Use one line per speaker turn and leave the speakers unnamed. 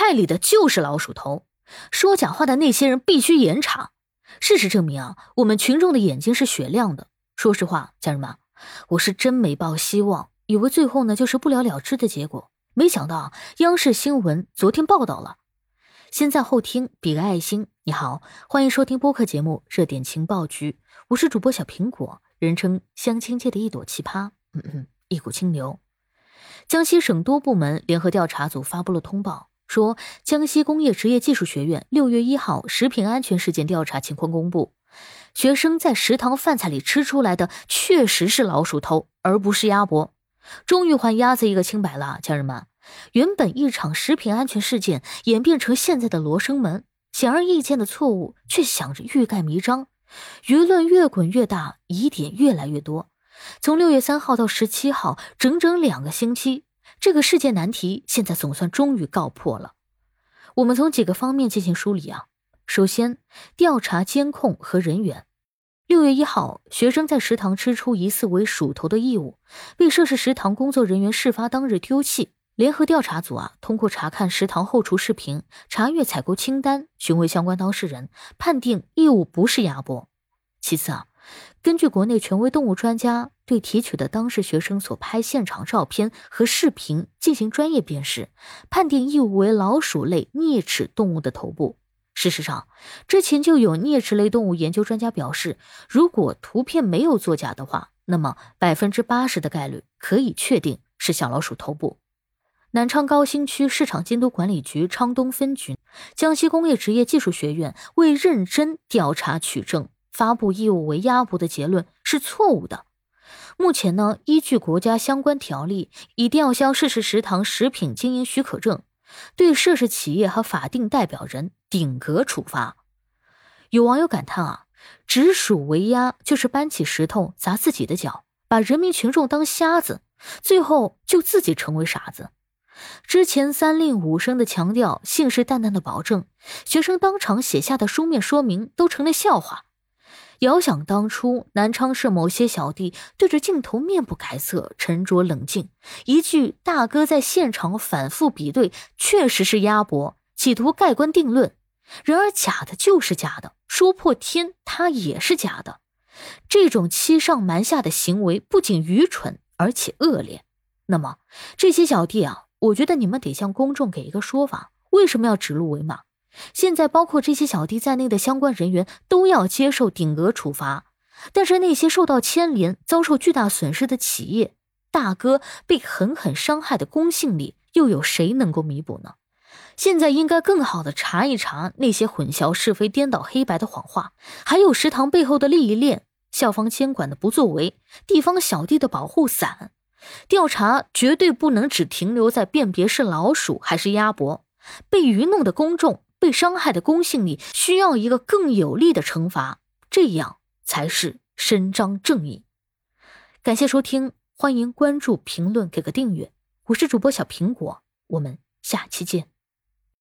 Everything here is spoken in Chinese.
菜里的就是老鼠头，说假话的那些人必须严查。事实证明啊，我们群众的眼睛是雪亮的。说实话，家人们，我是真没抱希望，以为最后呢就是不了了之的结果。没想到央视新闻昨天报道了。先在后听，比个爱心。你好，欢迎收听播客节目《热点情报局》，我是主播小苹果，人称相亲界的一朵奇葩，嗯嗯，一股清流。江西省多部门联合调查组发布了通报，说江西工业职业技术学院六月一号食品安全事件调查情况公布，学生在食堂饭菜里吃出来的确实是老鼠头，而不是鸭脖。终于还鸭子一个清白了，家人们。原本一场食品安全事件演变成现在的罗生门，显而易见的错误却想着欲盖弥彰，舆论越滚越大，疑点越来越多。从六月三号到十七号，整整两个星期，这个事件难题现在总算终于告破了。我们从几个方面进行梳理啊。首先，调查监控和人员。六月一号，学生在食堂吃出疑似为鼠头的异物，被涉事食堂工作人员事发当日丢弃。联合调查组啊，通过查看食堂后厨视频、查阅采购清单、询问相关当事人，判定异物不是鸭脖。其次啊，根据国内权威动物专家对提取的当事学生所拍现场照片和视频进行专业辨识，判定异物为老鼠类啮齿动物的头部。事实上，之前就有啮齿类动物研究专家表示，如果图片没有作假的话，那么百分之八十的概率可以确定是小老鼠头部。南昌高新区市场监督管理局昌东分局、江西工业职业技术学院为认真调查取证，发布异物为鸭脖的结论是错误的。目前呢，依据国家相关条例，已吊销涉事食堂食品经营许可证，对涉事企业和法定代表人顶格处罚。有网友感叹啊，指鼠为鸭就是搬起石头砸自己的脚，把人民群众当瞎子，最后就自己成为傻子。之前三令五申的强调，信誓旦旦的保证，学生当场写下的书面说明都成了笑话。遥想当初，南昌市某些小弟对着镜头面不改色、沉着冷静，一句“大哥在现场反复比对，确实是鸭脖”，企图盖棺定论。然而假的就是假的，说破天它也是假的。这种欺上瞒下的行为不仅愚蠢，而且恶劣。那么这些小弟啊。我觉得你们得向公众给一个说法，为什么要指鹿为马？现在包括这些小弟在内的相关人员都要接受顶额处罚，但是那些受到牵连、遭受巨大损失的企业大哥被狠狠伤害的公信力，又有谁能够弥补呢？现在应该更好的查一查那些混淆是非、颠倒黑白的谎话，还有食堂背后的利益链、校方监管的不作为、地方小弟的保护伞。调查绝对不能只停留在辨别是老鼠还是鸭脖，被愚弄的公众、被伤害的公信力需要一个更有力的惩罚，这样才是伸张正义。感谢收听，欢迎关注、评论、给个订阅。我是主播小苹果，我们下期见。